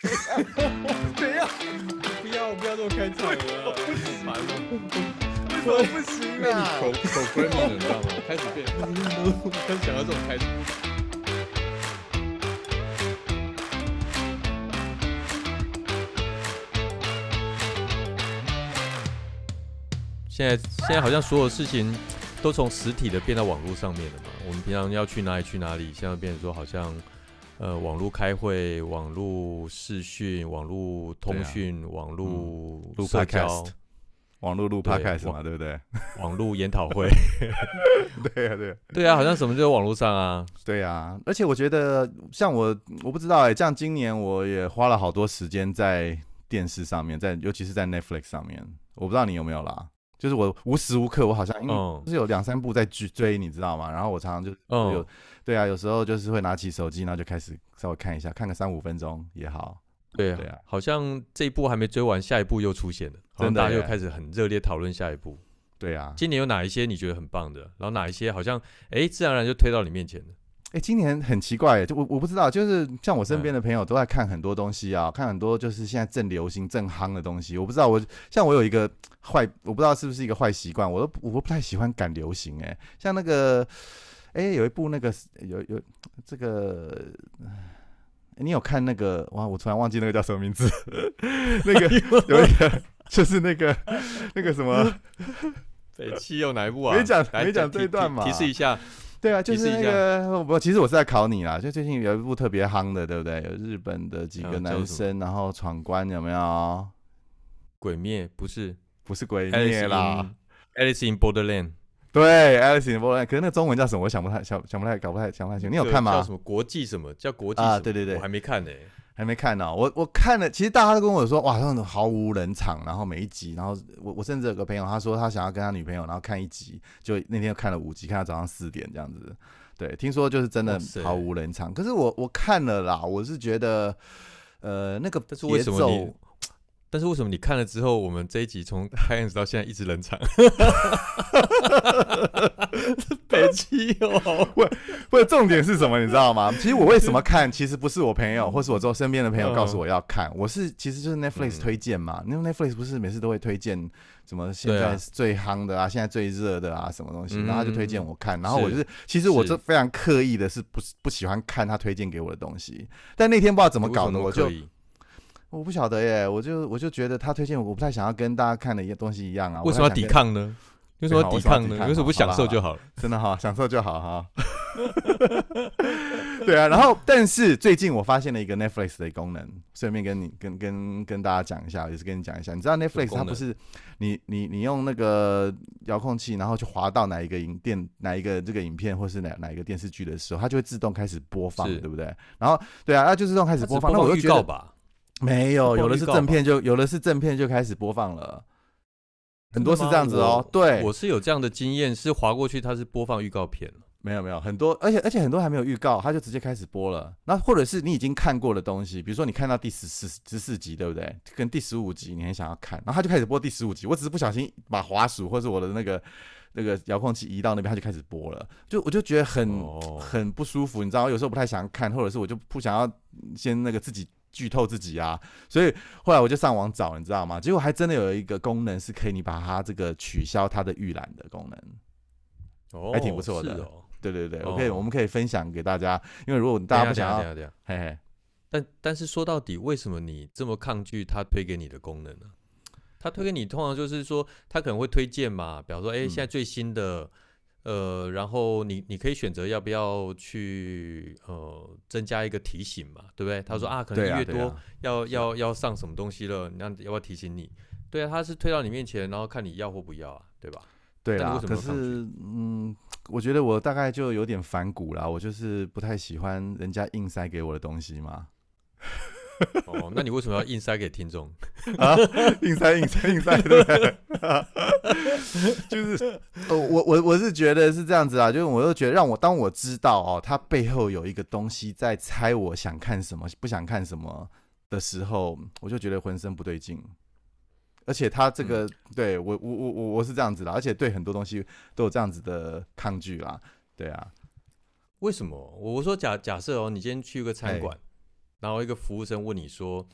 怎样？不要不要这么开场了，不行烦了。为什么不行因为你啊？口口 f r e m i 你知道吗？开始变，开始想要这种开场。现在现在好像所有事情都从实体的变到网络上面了嘛。我们平常要去哪里去哪里，现在变成说好像呃网络开会、网络视讯、网络通讯、网络录社交 podcast、网络录对 podcast 嘛，网对不对？网络研讨会。对呀，对呀，对啊，好像什么都在网络上啊。对呀。而且我觉得，像我，我不知道哎，这样今年我也花了好多时间在电视上面，在尤其是在 Netflix 上面。我不知道你有没有啦，就是我无时无刻我好像因为是有两三部在追追，你知道吗？然后我常常就嗯有，对啊，有时候就是会拿起手机，然后就开始稍微看一下，看个三五分钟也好。对对啊好像这一部还没追完，下一部又出现了，好像大家又开始很热烈讨论下一部。对啊，今年有哪一些你觉得很棒的？然后哪一些好像哎自然而然就推到你面前了？哎、今年很奇怪耶，就我我不知道，就是像我身边嗯的朋友都在看很多东西啊，看很多就是现在正流行、正夯的东西。我不知道我像我有一个坏，我不知道是不是一个坏习惯，我都我不太喜欢赶流行。哎，像那个，哎、有一部那个有有这个。你有看那个哇？我突然忘记那个叫什么名字，那个有一个就是那个那个什么，北七有哪一部啊？没讲来没讲这一段嘛提提示一下。对啊，就是那个我其实我是在考你啦，就最近有一部特别夯的，对不对？有日本的几个男生，然后闯关有没有？鬼灭不是不是鬼灭啦 in-，Alice in Borderland。对，Alice in Borderland，可是那个中文叫什么？我想不太想想不太搞不太想不太清楚。你有看吗叫什？么国际什么叫国际啊什么对对对我还没看呢。还没看呢、我我看了，其实大家都跟我说，哇，他们毫无人场，然后每一集，然后我我甚至有个朋友，他说他想要跟他女朋友，然后看一集，就那天看了五集，看到早上四点这样子。对，听说就是真的毫无人场。可是我我看了啦，我是觉得，呃，那个节奏什？但是为什么你看了之后，我们这一集从 开始到现在一直冷场？北七哦，不是重点是什么，你知道吗？其实我为什么看，其实不是我朋友或是我周身边的朋友告诉我要看，我是其实就是 Netflix 嗯。推荐嘛。因为 Netflix 不是每次都会推荐什么现在最夯的啊，现在最热的啊什么东西，嗯然后他就推荐我看，然后我是就是。其实我是。这非常刻意的是不不喜欢看他推荐给我的东西，但那天不知道怎么搞的，为什那么我就我不晓得耶，我就我就觉得他推荐我，我不太想要跟大家看的一些东西一样啊。为什么要抵？抗呢？为什么要抵抗呢？为什么不享受就好了？真的哈，享受就好哈。对啊，然后但是最近我发现了一个 Netflix 的功能，顺便跟你跟跟跟大家讲一下，也是跟你讲一下。你知道 Netflix 它不是你你你用那个遥控器，然后去滑到哪一个影电哪一个这个影片或是哪哪一个电视剧的时候，它就会自动开始播放，对不对？然后对啊，它就自动开始播放。那我就预觉得没有，有的是正片就有的是正片就开始播放了，很多是这样子哦。对，我是有这样的经验，是划过去它是播放预告片没有没有很多，而且而且很多还没有预告，它就直接开始播了。那或者是你已经看过的东西，比如说你看到第十四十四集，对不对？跟第十五集你很想要看，然后它就开始播第十五集。我只是不小心把滑鼠或是我的那个那个遥控器移到那边，它就开始播了。就我就觉得很、哦很不舒服，你知道，有时候不太想看，或者是我就不想要先那个自己。剧透自己啊，所以后来我就上网找，你知道吗？结果还真的有一个功能是可以你把它这个取消它的预览的功能。哦，还挺不错的哦。对对对，我可以，哦我们可以分享给大家，因为如果大家不想要，嘿嘿，但但是说到底，为什么你这么抗拒他推给你的功能呢？他推给你，通常就是说他可能会推荐嘛，比方说，哎、嗯现在最新的，呃，然后你你可以选择要不要去呃增加一个提醒嘛，对不对？他说嗯啊，可能对一月多啊啊要、要要上什么东西了，那要不要提醒你？对啊，他是推到你面前，然后看你要或不要啊，对吧？对啦但你为，什可是嗯，我觉得我大概就有点反骨啦，我就是不太喜欢人家硬塞给我的东西嘛，哦，那你为什么要硬塞给听众？啊，硬塞硬塞硬塞，对不对？就是，呃我我我是觉得是这样子啊，就是我又觉得让我当我知道哦，他背后有一个东西在猜我想看什么，不想看什么的时候，我就觉得浑身不对劲。而且他这个、对我我我我我是这样子的，而且对很多东西都有这样子的抗拒啦，对啊，为什么？我我说假假设哦，你今天去一个餐哎馆，然后一个服务生问你说，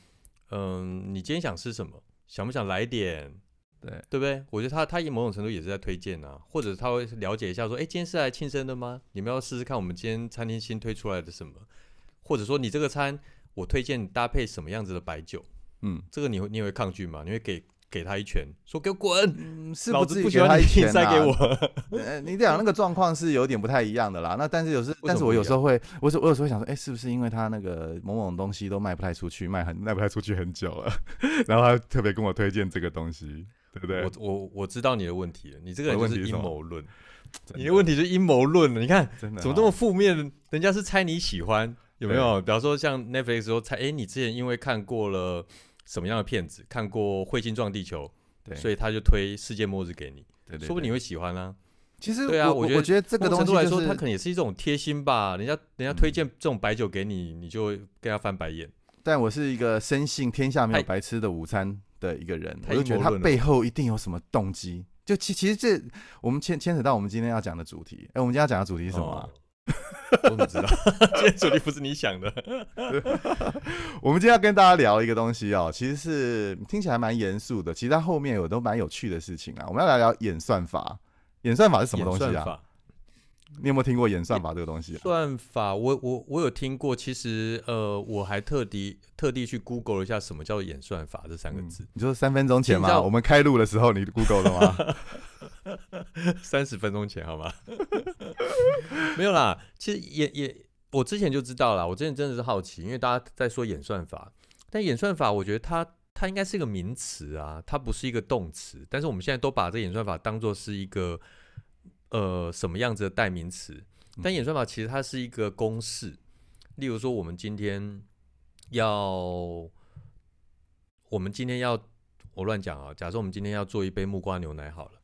嗯，你今天想吃什么？想不想来点？对对不对？我觉得他他也某种程度也是在推荐啊，或者他会了解一下说，哎，今天是来庆生的吗？你们要试试看我们今天餐厅新推出来的什么？或者说你这个餐我推荐搭配什么样子的白酒？嗯，这个你会你会抗拒吗？你会给给他一拳，说给我滚，嗯是老子不至于不喜欢他一拳塞给啊我。呃，你讲那个状况是有点不太一样的啦。那但是有时，但是我有时候会，我有我有时候会想说，哎、是不是因为他那个某某东西都卖不太出去，卖很 卖不太出去很久了，然后他特别跟我推荐这个东西，对不对？我我我知道你的问题了，你这个人就是阴我的问题是阴谋论，真你的问题就是阴谋论了。你看真的怎么这么哦负面？人家是猜你喜欢，有没有？比方说像 Netflix 说猜，哎，你之前因为看过了什么样的片子，看过《彗星撞地球》，对，所以他就推《世界末日》给你，对对对说不定你会喜欢啊。其实对啊我我觉得我觉得这个某东西来说，他可能也是一种贴心吧。人家人家推荐这种白酒给你，你就会跟他翻白眼。但我是一个深信天下没有白吃的午餐的一个人，太我就觉得他背后一定有什么动机。就其其实这我们牵牵扯到我们今天要讲的主题。哎、我们今天要讲的主题是什么啊、哦 我怎么知道？今天主题不是你想的。我们今天要跟大家聊一个东西哦，其实是听起来蛮严肃的，其实它后面有都蛮有趣的事情啊。我们要来聊演算法，演算法是什么东西啊？你有没有听过演算法这个东西、啊？算法，我我我有听过，其实呃，我还特地特地去 Google 了一下什么叫演算法这三个字嗯，你说三分钟前吗？我们开录的时候你 Google 了吗？三十分钟前好吗？没有啦，其实也也我之前就知道啦，我之前真的是好奇，因为大家在说演算法，但演算法我觉得它它应该是一个名词啊，它不是一个动词，但是我们现在都把这演算法当做是一个呃什么样子的代名词，但演算法其实它是一个公式，例如说我们今天要我们今天要我乱讲啊，假设我们今天要做一杯木瓜牛奶好了。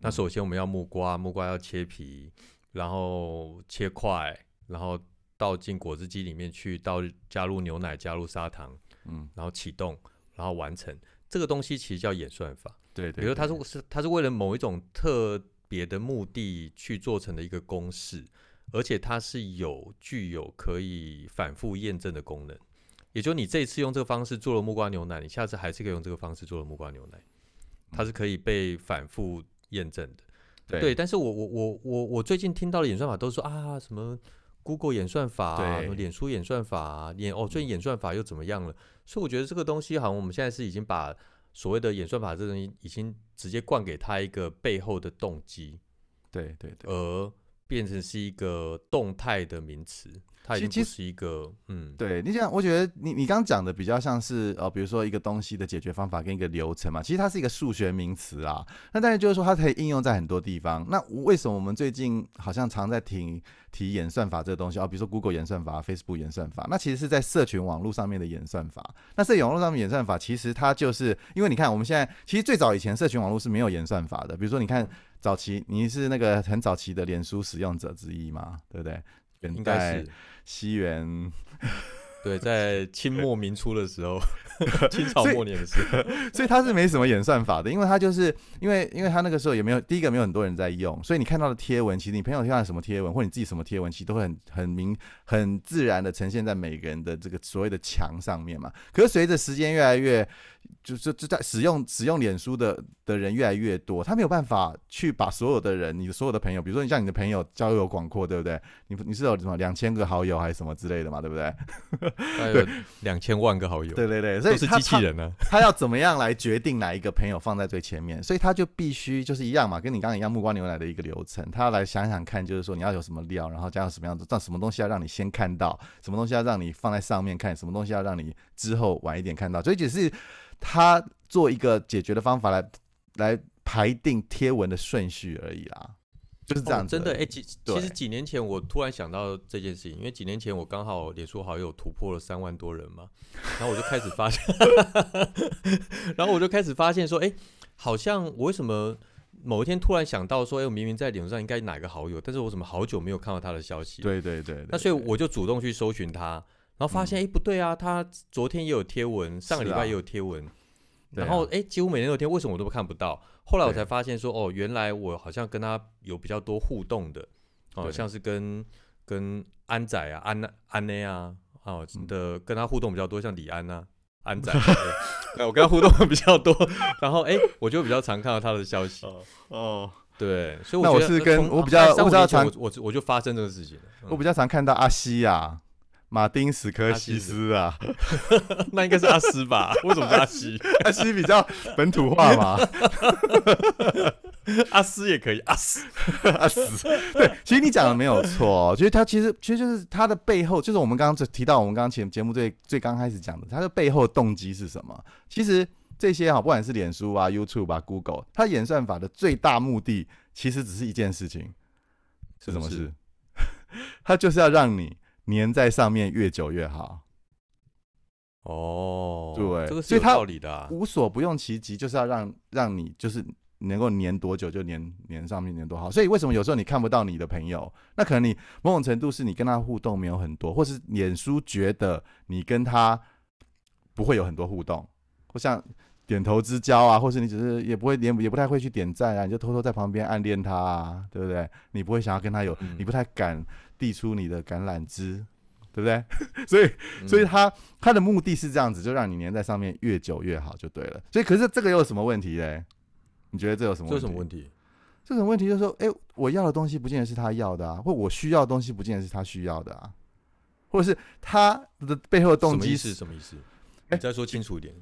那首先我们要木瓜，木瓜要切皮，然后切块，然后倒进果汁机里面去，倒加入牛奶，加入砂糖，嗯，然后启动，然后完成。这个东西其实叫演算法，对对比如它是是它是为了某一种特别的目的去做成的一个公式，而且它是有具有可以反复验证的功能。也就你这一次用这个方式做了木瓜牛奶，你下次还是可以用这个方式做了木瓜牛奶，它是可以被反复验证的。对对，但是我我我我我最近听到的演算法都说啊什么 Google 演算法、啊，什么脸书演算法、啊，演哦最近演算法又怎么样了？所以我觉得这个东西好像我们现在是已经把所谓的演算法这东西已经直接灌给他一个背后的动机，对对对。而变成是一个动态的名词，它已经不是一个嗯对你讲，我觉得你你刚刚讲的比较像是呃，比如说一个东西的解决方法跟一个流程嘛，其实它是一个数学名词啊。那但是就是说它可以应用在很多地方。那为什么我们最近好像常在提提演算法这个东西啊？比如说 Google 演算法、Facebook 演算法，那其实是在社群网络上面的演算法。那社群网络上面演算法，其实它就是因为你看我们现在其实最早以前社群网络是没有演算法的，比如说你看早期你是那个很早期的脸书使用者之一嘛，对不对？应该是西元。对，在清末民初的时候，清朝末年的时候，所以它是没什么演算法的，因为它就是因为因为它那个时候也没有第一个没有很多人在用，所以你看到的贴文，其实你朋友看到什么贴文，或你自己什么贴文，其实都会很很明很自然的呈现在每个人的这个所谓的墙上面嘛。可是随着时间越来越，就就就在使用使用脸书的的人越来越多，他没有办法去把所有的人，你的所有的朋友，比如说你像你的朋友交友广阔，对不对？你你是有什么两千个好友还是什么之类的嘛，对不对？大概有两千万个好友，对对对，所以都是机器人呢、他要怎么样来决定哪一个朋友放在最前面？所以他就必须就是一样嘛，跟你刚刚一样木瓜牛奶的一个流程。他要来想想看，就是说你要有什么料，然后加上什么样子，让什么东西要让你先看到，什么东西要让你放在上面看，什么东西要让你之后晚一点看到。所以只是他做一个解决的方法来来排定贴文的顺序而已啦，就是这样真的，哎、几其实几年前我突然想到这件事情，因为几年前我刚好脸书好友突破了三万多人嘛，然后我就开始发现，然后我就开始发现说，哎、好像我为什么某一天突然想到说，哎、我明明在脸书上应该哪个好友，但是我怎么好久没有看到他的消息？对对对对那所以我就主动去搜寻他，然后发现，哎、不对啊，他昨天也有贴文，上个礼拜也有贴文。啊。然后哎、诶几乎每天都有贴，为什么我都看不到？后来我才发现说，哦，原来我好像跟他有比较多互动的，哦，像是跟跟安仔啊、安安内啊，啊哦的跟他互动比较多，像李安呐、安仔，对对我跟他互动比较多，然后哎、我就比较常看到他的消息。哦，对，所以那我觉得我是跟我比较我比较常我我我就发生这个事情。嗯。我比较常看到阿西啊，马丁史科西西斯啊，那应该是阿斯吧？为什么是阿西？阿西比较本土化嘛，阿斯也可以，阿斯阿斯。对，其实你讲的没有错、哦，就是他其实其实就是他的背后，就是我们刚刚提到我们刚刚前节目最最刚开始讲的，他的背后的动机是什么？其实这些哈，不管是脸书啊、YouTube 啊、Google，它演算法的最大目的其实只是一件事情，是什么事？它就是要让你粘在上面越久越好，哦，对这个是有道理的啊。无所不用其极，就是要让让你就是能够粘多久就粘粘上面粘多好。所以为什么有时候你看不到你的朋友？那可能你某种程度是你跟他互动没有很多，或是脸书觉得你跟他不会有很多互动，或像点头之交啊，或是你只是也不会也也不太会去点赞啊，你就偷偷在旁边暗恋他啊，对不对？你不会想要跟他有，嗯你不太敢递出你的橄榄枝。对不对？所以嗯所以他他的目的是这样子，就让你粘在上面越久越好就对了。所以可是这个又有什么问题嘞？你觉得这有什么这问题？有什么问题？这种问题就是说，哎、我要的东西不见得是他要的啊，或我需要的东西不见得是他需要的啊，或者是他的背后的动机什么意思？什么意思？哎你再说清楚一点。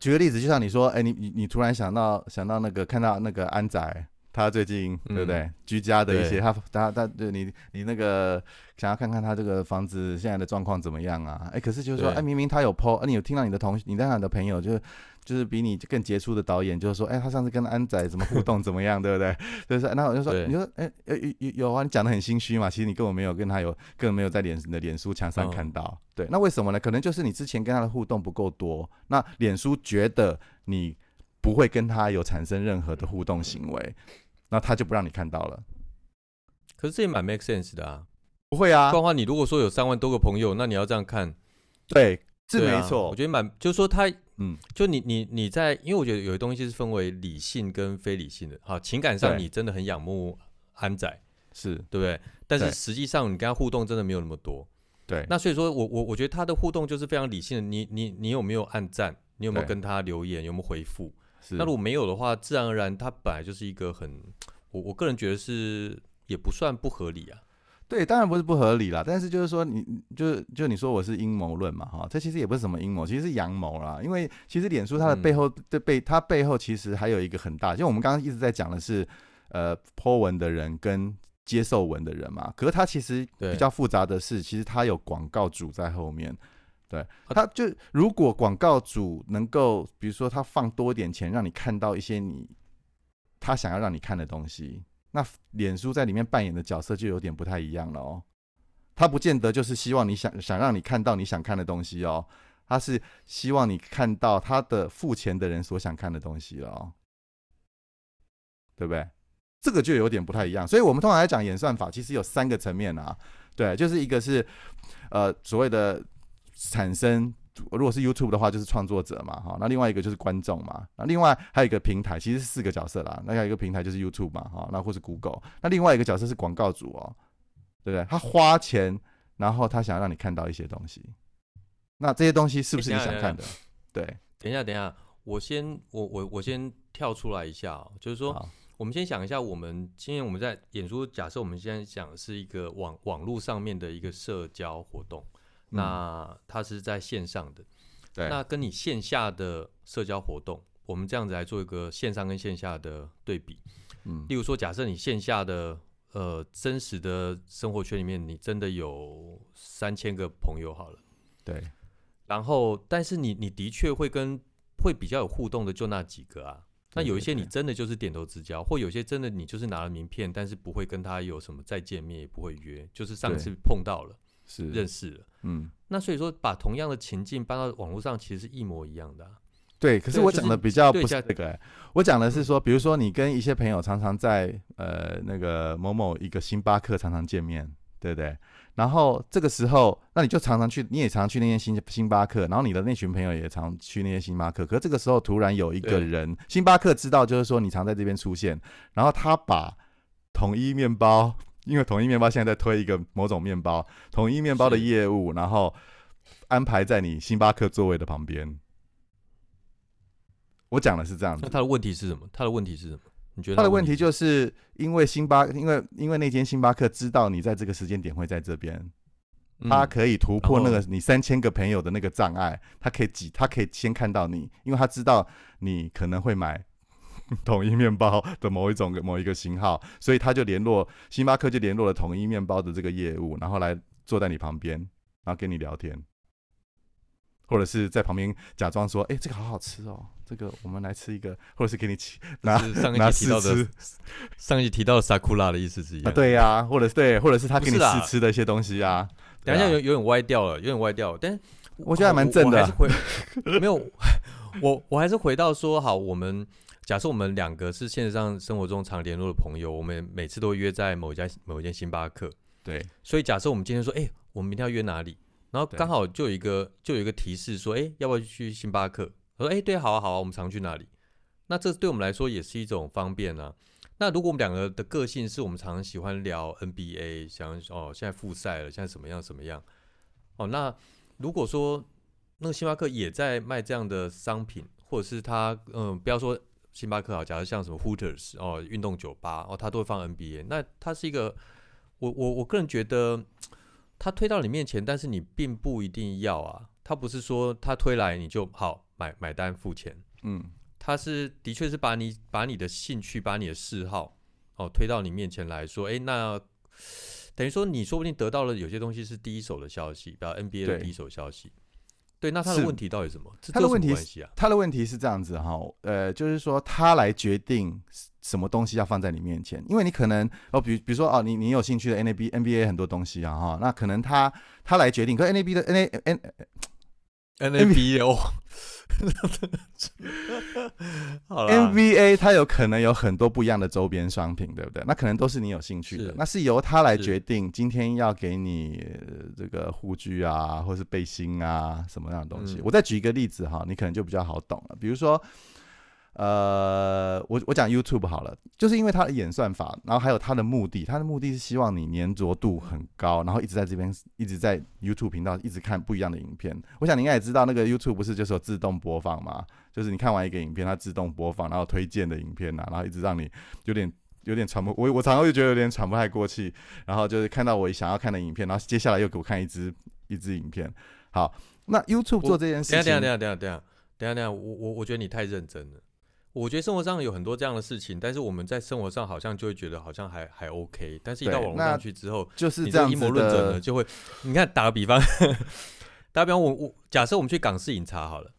举个例子，就像你说，哎、你你你突然想到想到那个看到那个安仔，他最近、嗯对不对？居家的一些，他他他对你你那个想要看看他这个房子现在的状况怎么样啊？哎、可是就是说，对哎、明明他有 PO，哎、你有听到你的同你那样的朋友就是就是比你更杰出的导演，就是说，哎、他上次跟安仔怎么互动怎么样，对不对？就是，那我就说，你说，哎、有有有有啊，你讲的很心虚嘛，其实你根本没有跟他有，根本没有在脸你的脸书墙上嗯看到，对，那为什么呢？可能就是你之前跟他的互动不够多，那脸书觉得你不会跟他有产生任何的互动行为，那他就不让你看到了。可是这也蛮 make sense 的啊。不会啊不然，的话，你如果说有三万多个朋友，那你要这样看，对，是对啊没错我，觉得蛮，就是说他，嗯，就你你你在，因为我觉得有些东西是分为理性跟非理性的。好，情感上对你真的很仰慕安仔，是对不对？但是对实际上你跟他互动真的没有那么多。对，那所以说我我我觉得他的互动就是非常理性的。你你你有没有按赞？你有没有对跟他留言？有没有回复？是那如果没有的话，自然而然它本来就是一个很，我我个人觉得是也不算不合理啊。对，当然不是不合理啦，但是就是说你，就是就你说我是阴谋论嘛，哈，这其实也不是什么阴谋，其实是阳谋啦。因为其实脸书它的背后的背，它背后其实还有一个很大，就我们刚刚一直在讲的是，呃，po 文的人跟接受文的人嘛。可是它其实比较复杂的是，其实它有广告主在后面。对，他就如果广告主能够，比如说他放多点钱，让你看到一些你他想要让你看的东西，那脸书在里面扮演的角色就有点不太一样了哦。他不见得就是希望你想想让你看到你想看的东西哦，他是希望你看到他的付钱的人所想看的东西了哦，对不对？这个就有点不太一样。所以我们通常来讲演算法，其实有三个层面啊。对，就是一个是呃所谓的产生。如果是 YouTube 的话，就是创作者嘛，哈，那另外一个就是观众嘛，那另外还有一个平台，其实是四个角色啦。那还有一个平台就是 YouTube 嘛，哈，那或是 Google，那另外一个角色是广告主哦，对不对？他花钱，然后他想要让你看到一些东西，那这些东西是不是你想看的？对，等一下，等一下，我先我我我先跳出来一下、哦，就是说，我们先想一下，我们今天我们在演出，假设我们现在讲的是一个网网络上面的一个社交活动，嗯那它是在线上的，对，那跟你线下的社交活动，我们这样子来做一个线上跟线下的对比。嗯例如说，假设你线下的呃真实的生活圈里面，你真的有三千个朋友好了。对，然后，但是你你的确会跟会比较有互动的就那几个啊。那有一些你真的就是点头之交，或有些真的你就是拿了名片，但是不会跟他有什么再见面，也不会约，就是上次碰到了，是认识了。嗯，那所以说，把同样的情境搬到网络上，其实是一模一样的、啊。对。可是我讲的比较不是这个、欸，我讲的是说，比如说你跟一些朋友常常在呃那个某某一个星巴克常常见面，对不对？然后这个时候，那你就常常去，你也常常去那些星星巴克，然后你的那群朋友也常去那些星巴克。可是这个时候突然有一个人，星巴克知道就是说你常在这边出现，然后他把统一面包，因为统一面包现在在推一个某种面包，统一面包的业务，然后安排在你星巴克座位的旁边。我讲的是这样子，那他的问题是什么？他的问题是什么？你觉得他的问题题就是因为星巴，因为因为那间星巴克知道你在这个时间点会在这边，他嗯可以突破那个你三千个朋友的那个障碍，他可以挤，他可以先看到你，因为他知道你可能会买 统一面包的某一种某一个型号，所以他就联络星巴克就联络了统一面包的这个业务，然后来坐在你旁边，然后跟你聊天，或者是在旁边假装说，哎、这个好好吃哦，这个我们来吃一个，或者是给你起拿是上拿一集提到的上一集提到的 sakura 的意思是一啊，样。，对呀、或者是对，或者是他给你试吃的一些东西啊。等一下有有点歪掉了，有点歪掉了。但我觉得还蛮正的我还是回 没有，我我还是回到说，好，我们假设我们两个是现实上生活中常联络的朋友，我们每次都会约在某一家某一间星巴克。对所以假设我们今天说，哎、我们明天要约哪里？然后刚好就有一个就有一个提示说，哎、要不要去星巴克？我说，哎、对，好啊，好啊，我们常去哪里？那这对我们来说也是一种方便啊。那如果我们两个的个性是我们常常喜欢聊 NBA，想哦现在复赛了，现在什么样什么样？哦，那如果说那个星巴克也在卖这样的商品，或者是他嗯，不要说星巴克好，假如像什么 Hooters 哦，运动酒吧哦，它都会放 NBA，那它是一个我我我个人觉得，它推到你面前，但是你并不一定要啊，它不是说它推来你就好买买单付钱，嗯，它是的确是把你把你的兴趣、把你的嗜好哦推到你面前来说，诶，那等于说你说不定得到了有些东西是第一手的消息，比如 NBA 的第一手消息。对，那他的问题到底什么？他的问题关系啊？他的问题是这样子哈，呃，就是说他来决定什么东西要放在你面前，因为你可能哦，比比如说哦，你你有兴趣的 NBA NBA 很多东西啊哈，那可能他他来决定，可 NBA 的 N A N NBA 哦，好啦 NBA 它有可能有很多不一样的周边商品，对不对？那可能都是你有兴趣的是，那是由他来是决定今天要给你呃这个护具啊，或是背心啊什么样的东西。嗯我再举一个例子哈，你可能就比较好懂了。比如说，呃，我我讲 YouTube 好了，就是因为它的演算法，然后还有它的目的，它的目的是希望你粘着度很高，然后一直在这边一直在 YouTube 频道一直看不一样的影片。我想你应该也知道，那个 YouTube 不是就是有自动播放嘛？就是你看完一个影片，它自动播放，然后推荐的影片啊，然后一直让你有点有点喘不，我我常常会觉得有点喘不太过气，然后就是看到我想要看的影片，然后接下来又给我看一支一支影片。好，那 YouTube 做这件事情，等下等下等下等下等下等下等下，我我我觉得你太认真了。我觉得生活上有很多这样的事情，但是我们在生活上好像就会觉得好像还还 OK，但是一到网络上去之后，就是这样阴谋论者呢的，就会，你看打个比方，打个比方，我我假设我们去港式饮茶好了，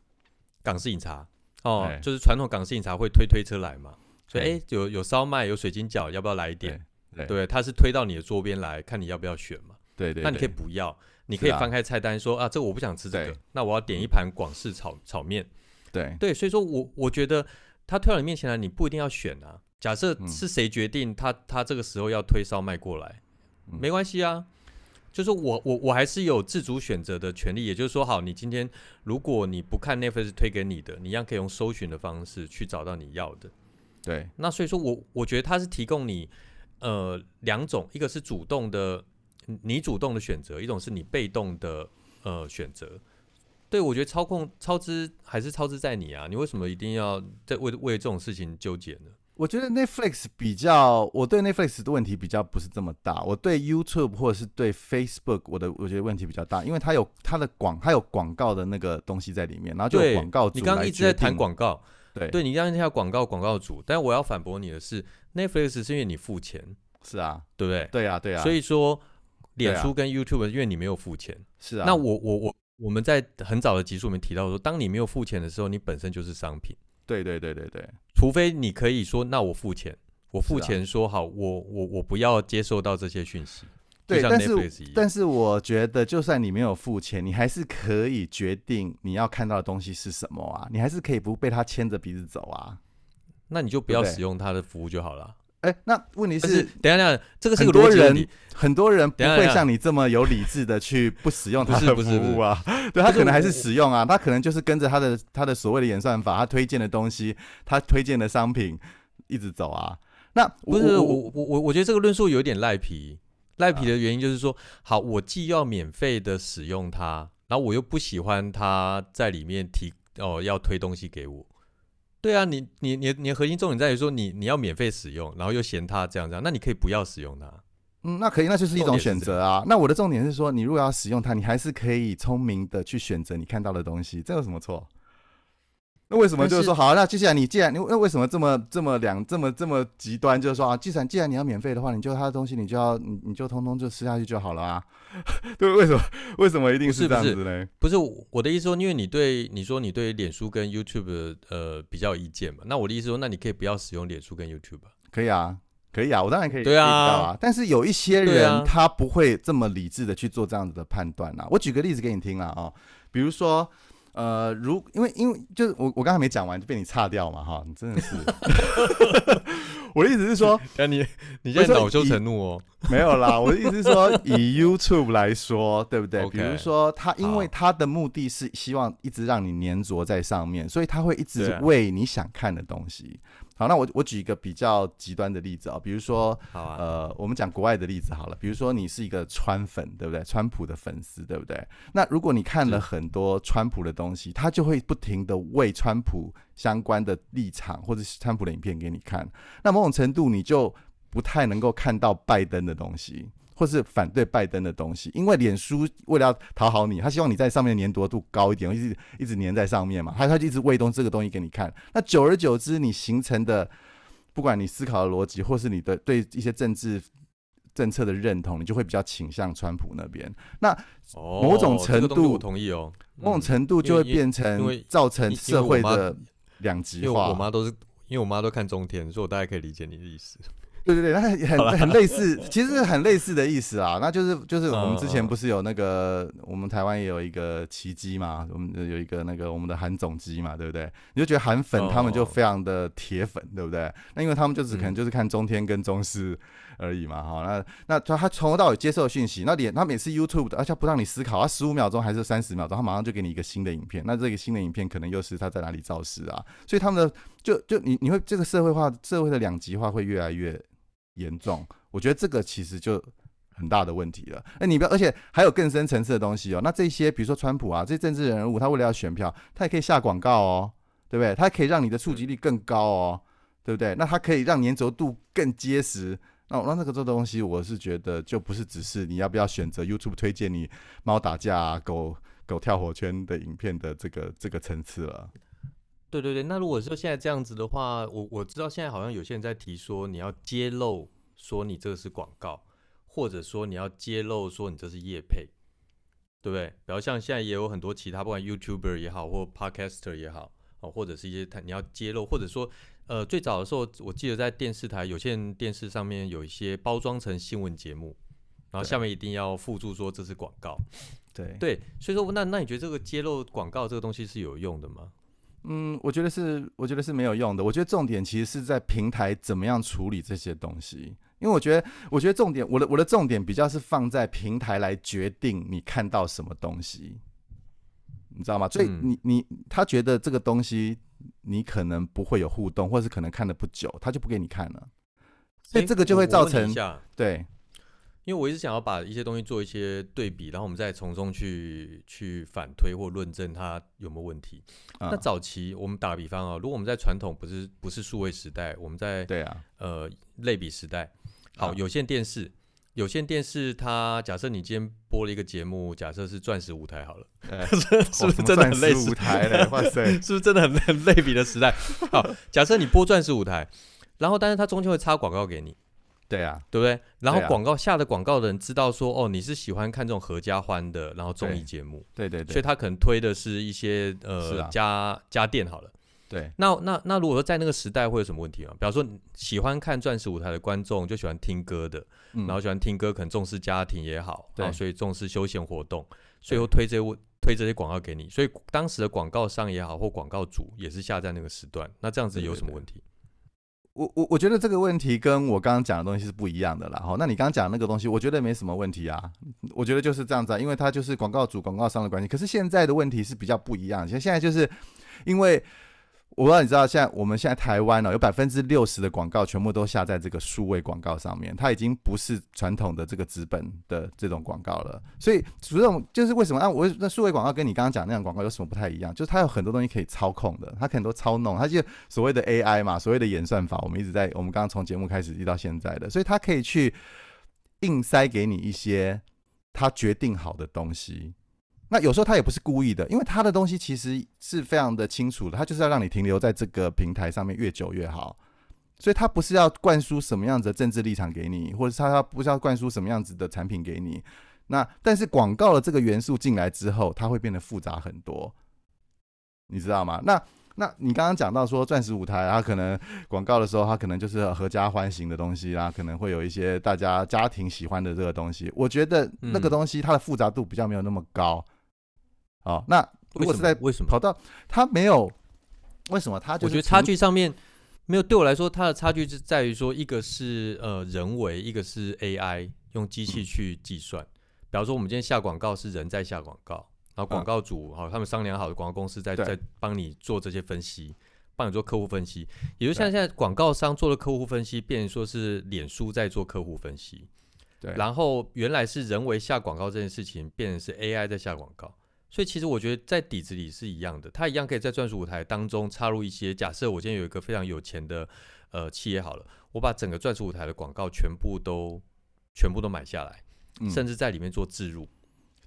港式饮茶哦哎，就是传统港式饮茶会推推车来嘛，所以哎哎、有有烧麦有水晶饺，要不要来一点？对对，它是推到你的桌边来看你要不要选嘛。对对，那你可以不要，你可以翻开菜单说啊，这个我不想吃这个，那我要点一盘广式炒炒面。对对，所以说我我觉得他推到你面前来，你不一定要选啊。假设嗯是谁决定他他这个时候要推烧麦过来，嗯没关系啊。就是我我我还是有自主选择的权利，也就是说，好，你今天如果你不看 Netflix 推给你的，你一样可以用搜寻的方式去找到你要的。对那所以说我我觉得它是提供你呃两种，一个是主动的你主动的选择，一种是你被动的呃选择。对，我觉得操控超支还是超支在你啊，你为什么一定要在为为这种事情纠结呢？我觉得 Netflix 比较，我对 Netflix 的问题比较不是这么大，我对 YouTube 或者是对 Facebook 我的我觉得问题比较大，因为它有它的广，它有广告的那个东西在里面，然后就有广告主你刚刚一直在谈，广告，对对你刚刚提到广告广告主，但我要反驳你的是，Netflix 是因为你付钱，是啊，对不对？对啊，对啊，所以说，脸书跟 YouTube 因为你没有付钱，是啊，那我我我我们在很早的集数里面提到说，当你没有付钱的时候，你本身就是商品，对对对对对，除非你可以说，那我付钱，我付钱说好，我我我不要接受到这些讯息，对，但是。但是我觉得，就算你没有付钱，你还是可以决定你要看到的东西是什么啊，你还是可以不被他牵着鼻子走啊。那你就不要使用他的服务就好了。哎，那问题是是，等一下等一下，这个是很多人题。很多人不会像你这么有理智的去不使用不他的服务啊，对他可能还是使用啊，他可能就是跟着他的他的所谓的演算法，他推荐的东西，他推荐的商品一直走啊。那不是我我我我我觉得这个论述有点赖皮。赖皮的原因就是说，好，我既要免费的使用它然后我又不喜欢它在里面提哦要推东西给我。对啊，你你你你的核心重点在于说你你要免费使用，然后又嫌它这样这样，那你可以不要使用它。嗯，那可以，那就是一种选择啊。那我的重点是说，你如果要使用它，你还是可以聪明的去选择你看到的东西，这有什么错？那为什么就是说好？那接下来你既然你那为什么这么这么两这么这么极端？就是说啊，既然既然你要免费的话，你就他的东西你就要你你就通通就吃下去就好了啊？对，为什么为什么一定是这样子呢？不是我的意思说，因为你对你说你对脸书跟 YouTube 的呃比较有意见嘛，那我的意思说，那你可以不要使用脸书跟 YouTube 啊。可以啊，可以啊，我当然可以对啊。但是有一些人他不会这么理智的去做这样子的判断啊。我举个例子给你听啦啊、比如说。呃，如因为因为就是我我刚才没讲完就被你岔掉嘛哈，你真的是，我的意思是说但你你现在恼羞成怒哦。没有啦，我的意思是说以 YouTube 来说，对不对比如说他因为他的目的是希望一直让你粘着在上面，所以他会一直喂你想看的东西。好，那我我举一个比较极端的例子啊、比如说好啊，呃，我们讲国外的例子好了，比如说你是一个川粉，对不对？川普的粉丝，对不对？那如果你看了很多川普的东西，他就会不停的为川普相关的立场或者是川普的影片给你看，那某种程度你就不太能够看到拜登的东西。或是反对拜登的东西，因为脸书为了要讨好你，他希望你在上面的粘着度高一点，一直一直粘在上面嘛，他他就一直喂东这个东西给你看。那久而久之，你形成的不管你思考的逻辑，或是你的对一些政治政策的认同，你就会比较倾向川普那边。那哦某种程度我同意哦。某种嗯程度就会变成造成社会的两因极为我。妈都是因为我妈都看中天，所以我大概可以理解你的意思。对对对，那很很很类似，其实是很类似的意思啊。那就是就是我们之前不是有那个，我们台湾也有一个奇迹嘛，我们有一个那个我们的韩总机嘛，对不对？你就觉得韩粉他们就哦非常的铁粉，对不对？那因为他们就只可能嗯就是看中天跟中视而已嘛，哈。那那他他从头到尾接受讯息，那连他每次 YouTube 的，而且不让你思考，他十五秒钟还是三十秒钟，他马上就给你一个新的影片。那这个新的影片可能又是他在哪里造势啊？所以他们的就就你你会这个社会化社会的两极化会越来越严重，我觉得这个其实就很大的问题了。那你不要，而且还有更深层次的东西哦。那这些比如说川普啊，这些政治人物，他为了要选票，他也可以下广告哦，对不对？他可以让你的触及率更高哦，对不对？那他可以让粘着度更结实。那那那个这东西，我是觉得就不是只是你要不要选择 YouTube 推荐你猫打架、啊、狗狗跳火圈的影片的这个这个层次了。对对对，那如果说现在这样子的话，我我知道现在好像有些人在提说你要揭露说你这个是广告，或者说你要揭露说你这是业配，对不对？比如像现在也有很多其他，不管 YouTuber 也好，或 Podcaster 也好，哦，或者是一些他你要揭露，或者说呃最早的时候，我记得在电视台有线电视上面有一些包装成新闻节目，然后下面一定要附注说这是广告，对对，所以说那那你觉得这个揭露广告这个东西是有用的吗？嗯，我觉得是，我觉得是没有用的。我觉得重点其实是在平台怎么样处理这些东西，因为我觉得，我觉得重点，我的我的重点比较是放在平台来决定你看到什么东西，你知道吗？所以嗯你你他觉得这个东西你可能不会有互动，或是可能看的不久，他就不给你看了。所以这个就会造成对，因为我一直想要把一些东西做一些对比，然后我们再从中去去反推或论证它有没有问题。嗯那早期我们打个比方啊，如果我们在传统不是不是数位时代，我们在对啊，呃类比时代，好嗯有线电视，有线电视它假设你今天播了一个节目，假设是钻石舞台好了，呃 是不是真的很类似舞？台嘞？哇塞，是不是真的很很类比的时代？好，假设你播钻石舞台，然后但是它中间会插广告给你。对啊，对不对？然后广告、下的广告的人知道说，哦，你是喜欢看这种合家欢的，然后综艺节目，对对对所以他可能推的是一些呃、啊家家电好了。对，那那那如果说在那个时代会有什么问题吗？比方说喜欢看钻石舞台的观众就喜欢听歌的，嗯然后喜欢听歌，可能重视家庭也好，对然后所以重视休闲活动，所以会推这些推这些广告给你。所以当时的广告商也好，或广告主也是下在那个时段。那这样子有什么问题？我我我觉得这个问题跟我刚刚讲的东西是不一样的啦。好，那你刚刚讲的那个东西，我觉得没什么问题啊。我觉得就是这样子啊，因为它就是广告主、广告商的关系。可是现在的问题是比较不一样，像现在就是因为我不知道你知道，现在我们现在台湾呢、有百分之六十的广告全部都下在这个数位广告上面，它已经不是传统的这个纸本的这种广告了。所以这种就是为什么啊？我那数位广告跟你刚刚讲那样广告有什么不太一样？就是它有很多东西可以操控的，它可能都操弄，它就所谓的 AI 嘛，所谓的演算法，我们一直在我们刚刚从节目开始一直到现在的，所以它可以去硬塞给你一些它决定好的东西。那有时候他也不是故意的，因为他的东西其实是非常的清楚的，他就是要让你停留在这个平台上面越久越好，所以他不是要灌输什么样子的政治立场给你，或者是他他不是要灌输什么样子的产品给你。那但是广告的这个元素进来之后，它会变得复杂很多，你知道吗？那那你刚刚讲到说钻石舞台，它可能广告的时候，它可能就是合家欢型的东西啦，可能会有一些大家家庭喜欢的这个东西。我觉得那个嗯东西它的复杂度比较没有那么高。哦，那如为什果是在么为什么跑？到他没有，为什么他就我觉得差距上面没有，对我来说，它的差距是在于说，一个是呃人为，一个是 AI 用机器去计算。比方说，我们今天下广告是人在下广告，然后广嗯告主好、他们商量好的广告公司在在帮你做这些分析，帮你做客户分析。也就像现在广告商做的客户分析，变成说是脸书在做客户分析，对，然后原来是人为下广告这件事情，变成是 AI 在下广告。所以其实我觉得在底子里是一样的，它一样可以在专属舞台当中插入一些。假设我今天有一个非常有钱的呃企业好了，我把整个专属舞台的广告全部都全部都买下来，嗯甚至在里面做置入。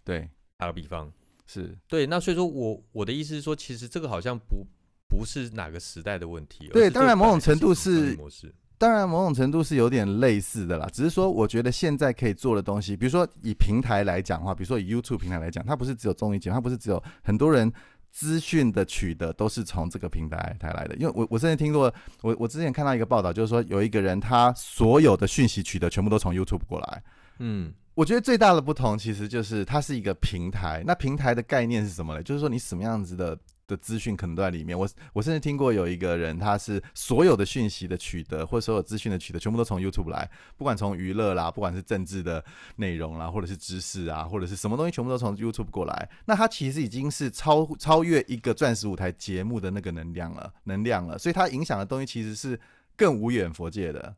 对打个比方，是，对，那所以说我我的意思是说，其实这个好像不不是哪个时代的问题。而对当然某种程度是模式。当然，某种程度是有点类似的啦。只是说，我觉得现在可以做的东西，比如说以平台来讲的话，比如说以 YouTube 平台来讲，它不是只有综艺节目，它不是只有很多人资讯的取得都是从这个平台台来的。因为我我之前听过，我我之前看到一个报道，就是说有一个人他所有的讯息取得全部都从 YouTube 过来。嗯，我觉得最大的不同其实就是它是一个平台。那平台的概念是什么呢？就是说你什么样子的的资讯可能都在里面。我我甚至听过有一个人，他是所有的讯息的取得或者所有资讯的取得，全部都从 YouTube 来，不管从娱乐啦，不管是政治的内容啦，或者是知识啊，或者是什么东西，全部都从 YouTube 过来。那他其实已经是超超越一个钻石舞台节目的那个能量了，能量了。所以它影响的东西其实是更无远佛界的。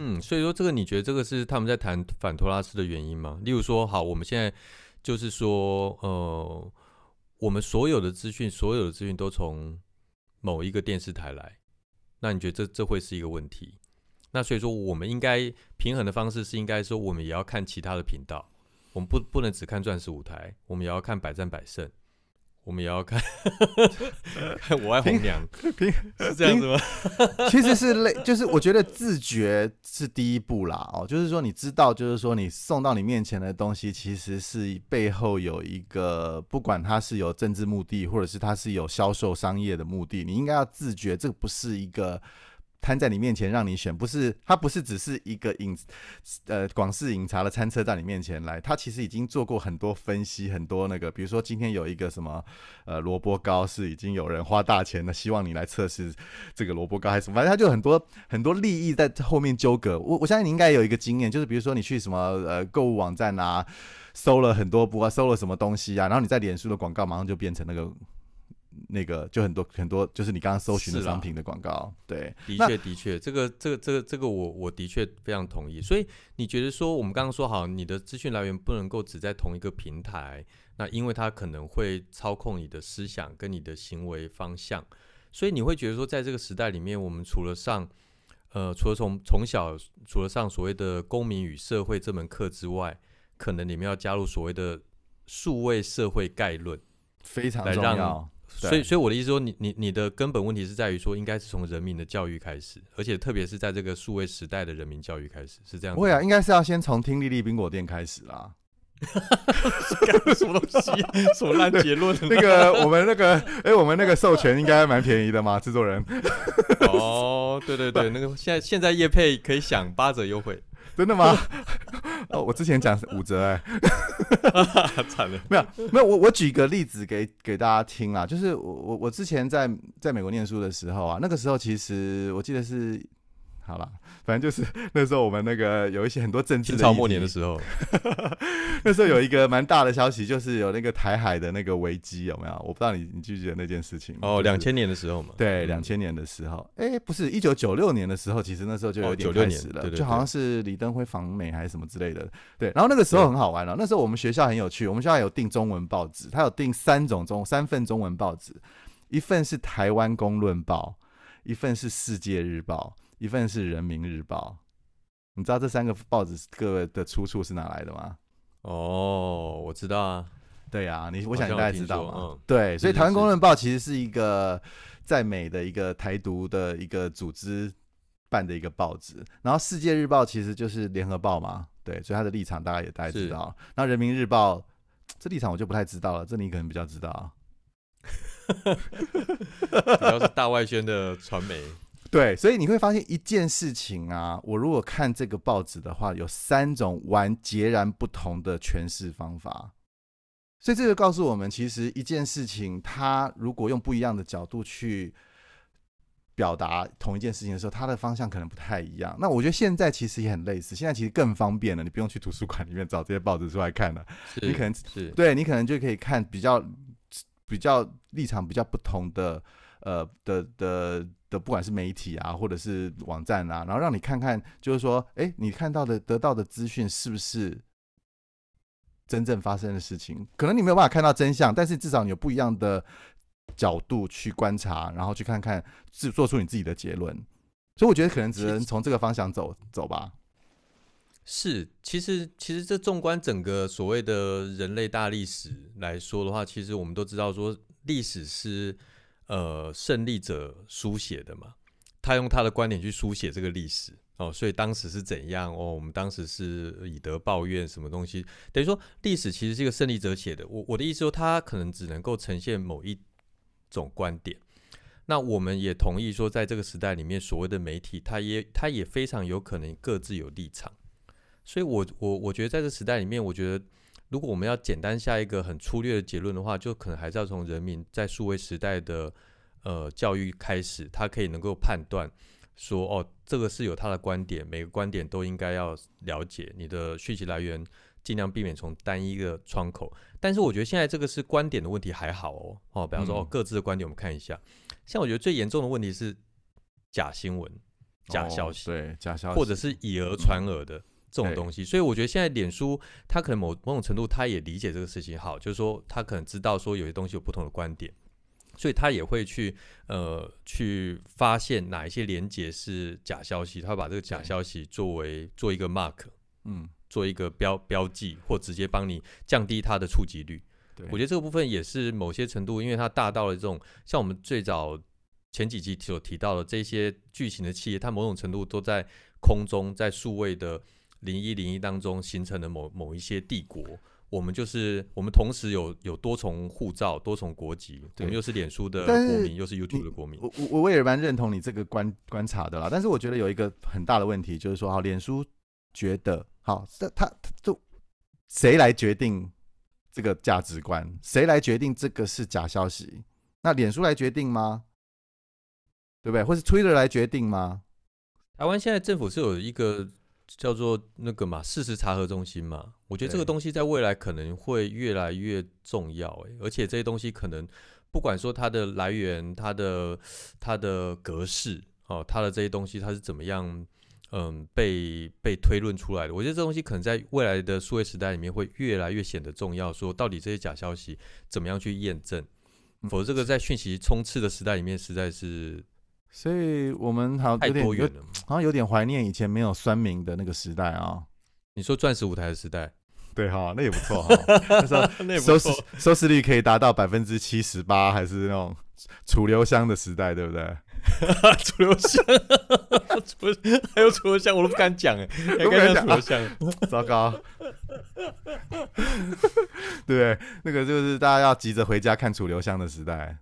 嗯，所以说这个你觉得这个是他们在谈反托拉斯的原因吗？例如说，好，我们现在就是说，呃，我们所有的资讯，所有的资讯都从某一个电视台来，那你觉得这这会是一个问题？那所以说，我们应该平衡的方式是应该说，我们也要看其他的频道，我们不不能只看钻石舞台，我们也要看百战百胜，我们也要看 看我爱红娘，平是这样子吗？其实是类，就是我觉得自觉是第一步啦，哦，就是说你知道，就是说你送到你面前的东西，其实是背后有一个，不管它是有政治目的，或者是它是有销售商业的目的，你应该要自觉，这个不是一个。摊在你面前让你选，不是它不是只是一个饮呃广式饮茶的餐车在你面前来，它其实已经做过很多分析，很多那个，比如说今天有一个什么呃萝卜糕是已经有人花大钱的，希望你来测试这个萝卜糕还是什么，反正它就很多很多利益在后面纠葛。我我相信你应该有一个经验，就是比如说你去什么呃购物网站啊，搜了很多不啊，搜了什么东西啊，然后你在脸书的广告马上就变成那个。那个就很多很多，就是你刚刚搜寻的商品的广告，对，的确，的确，这个、这个、这个、这个我，我的确非常同意。所以你觉得说，我们刚刚说好，你的资讯来源不能够只在同一个平台，那因为它可能会操控你的思想跟你的行为方向，所以你会觉得说，在这个时代里面，我们除了上，呃，除了从从小除了上所谓的公民与社会这门课之外，可能你们要加入所谓的数位社会概论。非常重要。对所以，所以我的意思说，你你你的根本问题是在于说，应该是从人民的教育开始，而且特别是在这个数位时代的人民教育开始，是这样。不会啊，应该是要先从听丽丽冰果店开始啦。干 什么东西、啊？什么烂结论？那个我们那个，哎、我们那个授权应该蛮便宜的嘛，制作人。哦，对对对，那个现在现在业配可以享八折优惠，真的吗？哦，我之前讲是五折哎、惨了。没有没有，我我举个例子给给大家听啊，就是我我我之前在在美国念书的时候啊，那个时候其实我记得是好了，反正就是 那时候我们那个有一些很多政治清朝末年的时候，那时候有一个蛮大的消息，就是有那个台海的那个危机，有没有？我不知道你你记不记得那件事情？哦，两千年的时候嘛，对，两千年的时候，哎，不是一九九六年的时候，其实那时候就有点开始了，就好像是李登辉访美还是什么之类的。对，然后那个时候很好玩了，那时候我们学校很有趣，我们学校有订中文报纸，它有订三种中三份中文报纸，一份是台湾公论报，一份是世界日报。一份是人民日报，你知道这三个报纸各的出处是哪来的吗？哦，我知道啊，对啊，你我想大家知道吗？对，所以台湾公论报其实是一个在美的一个台独的一个组织办的一个报纸，然后世界日报其实就是联合报嘛，对，所以他的立场大家也大概知道。那人民日报这立场我就不太知道了，这你可能比较知道，主要是大外宣的传媒。对，所以你会发现一件事情啊，我如果看这个报纸的话，有三种完截然不同的诠释方法。所以这个告诉我们，其实一件事情，它如果用不一样的角度去表达同一件事情的时候，它的方向可能不太一样。那我觉得现在其实也很类似，现在其实更方便了，你不用去图书馆里面找这些报纸出来看了，你可能是对你可能就可以看比较比较立场比较不同的呃的的。的不管是媒体啊，或者是网站啊，然后让你看看，就是说，哎，你看到的、得到的资讯是不是真正发生的事情？可能你没有办法看到真相，但是至少你有不一样的角度去观察，然后去看看，自做出你自己的结论。所以我觉得可能只能从这个方向走走吧。是，其实其实这纵观整个所谓的人类大历史来说的话，其实我们都知道说历史是。呃，胜利者书写的嘛，他用他的观点去书写这个历史哦，所以当时是怎样哦？我们当时是以德报怨，什么东西？等于说历史其实是一个胜利者写的。我我的意思说，他可能只能够呈现某一种观点。那我们也同意说，在这个时代里面，所谓的媒体，他也他也非常有可能各自有立场。所以，我我我觉得在这时代里面，我觉得。如果我们要简单下一个很粗略的结论的话，就可能还是要从人民在数位时代的呃教育开始，他可以能够判断说，哦，这个是有他的观点，每个观点都应该要了解。你的讯息来源尽量避免从单一个窗口。但是我觉得现在这个是观点的问题还好哦，哦，比方说哦各自的观点，我们看一下。像我觉得最严重的问题是假新闻、假消息，对假消息，或者是以讹传讹的。这种东西，所以我觉得现在脸书，它可能某某种程度它也理解这个事情，好，就是说它可能知道说有些东西有不同的观点，所以他也会去呃去发现哪一些连接是假消息，他会把这个假消息作为做一个 mark，嗯，做一个标标记，或直接帮你降低它的触及率。我觉得这个部分也是某些程度，因为它大到了这种像我们最早前几集所提到的这些巨型的企业，它某种程度都在空中，在数位的。零一零一当中形成的某某一些帝国，我们就是我们同时有有多重护照、多重国籍，我们又是脸书的国民，又是 YouTube 的国民。我我我也蛮认同你这个观观察的啦。但是我觉得有一个很大的问题，就是说，好，脸书觉得好，这他就谁来决定这个价值观？谁来决定这个是假消息？那脸书来决定吗？对不对？或是 Twitter 来决定吗？台湾现在政府是有一个。叫做那个嘛，事实查核中心嘛，我觉得这个东西在未来可能会越来越重要，诶，而且这些东西可能不管说它的来源、它的它的格式哦，它的这些东西它是怎么样，嗯，被被推论出来的，我觉得这东西可能在未来的数位时代里面会越来越显得重要。说到底这些假消息怎么样去验证，否则这个在讯息充斥的时代里面实在是。所以我们好像有点有好像有点怀念以前没有酸民的那个时代啊。你说钻石舞台的时代，对哈，那也不错哈。那时候收视收视率可以达到百分之七十八，还是那种楚留香的时代，对不对？楚留香，楚还有楚留香，我都不敢讲哎，不敢讲楚留香，糟糕。对，那个就是大家要急着回家看楚留香的时代。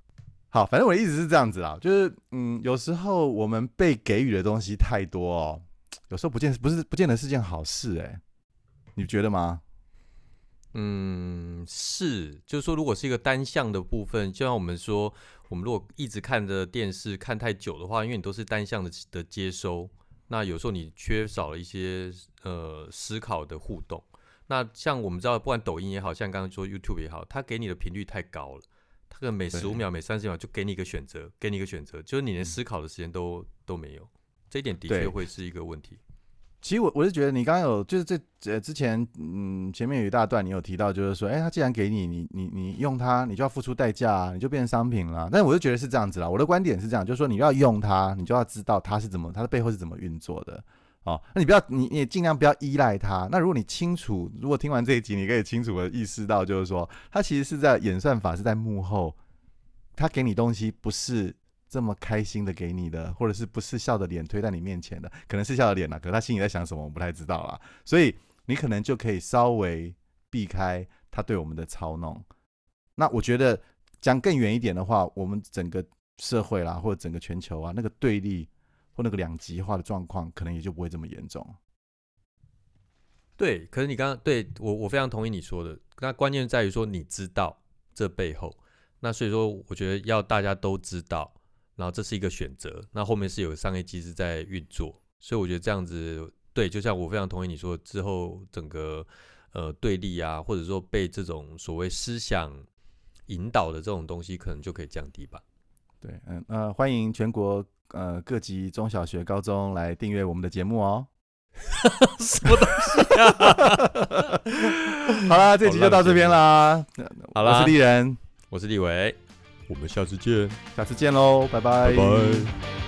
好，反正我的意思是这样子啦，就是嗯，有时候我们被给予的东西太多哦，有时候不见不是不见得是件好事哎，你觉得吗？嗯，是，就是说，如果是一个单向的部分，就像我们说，我们如果一直看着电视看太久的话，因为你都是单向的的接收，那有时候你缺少了一些呃思考的互动。那像我们知道，不管抖音也好像刚刚说 YouTube 也好，它给你的频率太高了，它可能每十五秒、每三十秒就给你一个选择，给你一个选择，就是你连思考的时间都都没有。这一点的确会是一个问题。其实我我是觉得你刚刚有就是这呃之前嗯前面有一大段你有提到就是说哎他既然给你你你你用它你就要付出代价啊你就变成商品了，但我就觉得是这样子啦，我的观点是这样，就是说你要用它你就要知道它是怎么它的背后是怎么运作的哦，那你不要你你也尽量不要依赖它。那如果你清楚，如果听完这一集你可以清楚的意识到就是说它其实是在演算法是在幕后，它给你东西不是。这么开心的给你的，或者是不是笑的脸推在你面前的，可能是笑的脸了，可是他心里在想什么，我不太知道啦。所以你可能就可以稍微避开他对我们的操弄。那我觉得讲更远一点的话，我们整个社会啦，或者整个全球啊，那个对立或那个两极化的状况，可能也就不会这么严重。对，可是你刚刚对我，我非常同意你说的。那关键在于说你知道这背后，那所以说我觉得要大家都知道。然后这是一个选择，那后面是有商业机制在运作，所以我觉得这样子对，就像我非常同意你说，之后整个呃对立啊，或者说被这种所谓思想引导的这种东西，可能就可以降低吧。对，嗯呃，欢迎全国呃各级中小学、高中来订阅我们的节目哦。什么东西啊？好啦，这集就到这边啦。好啦，我是丽人，我是李维。我们下次见，下次见喽，拜拜。拜拜。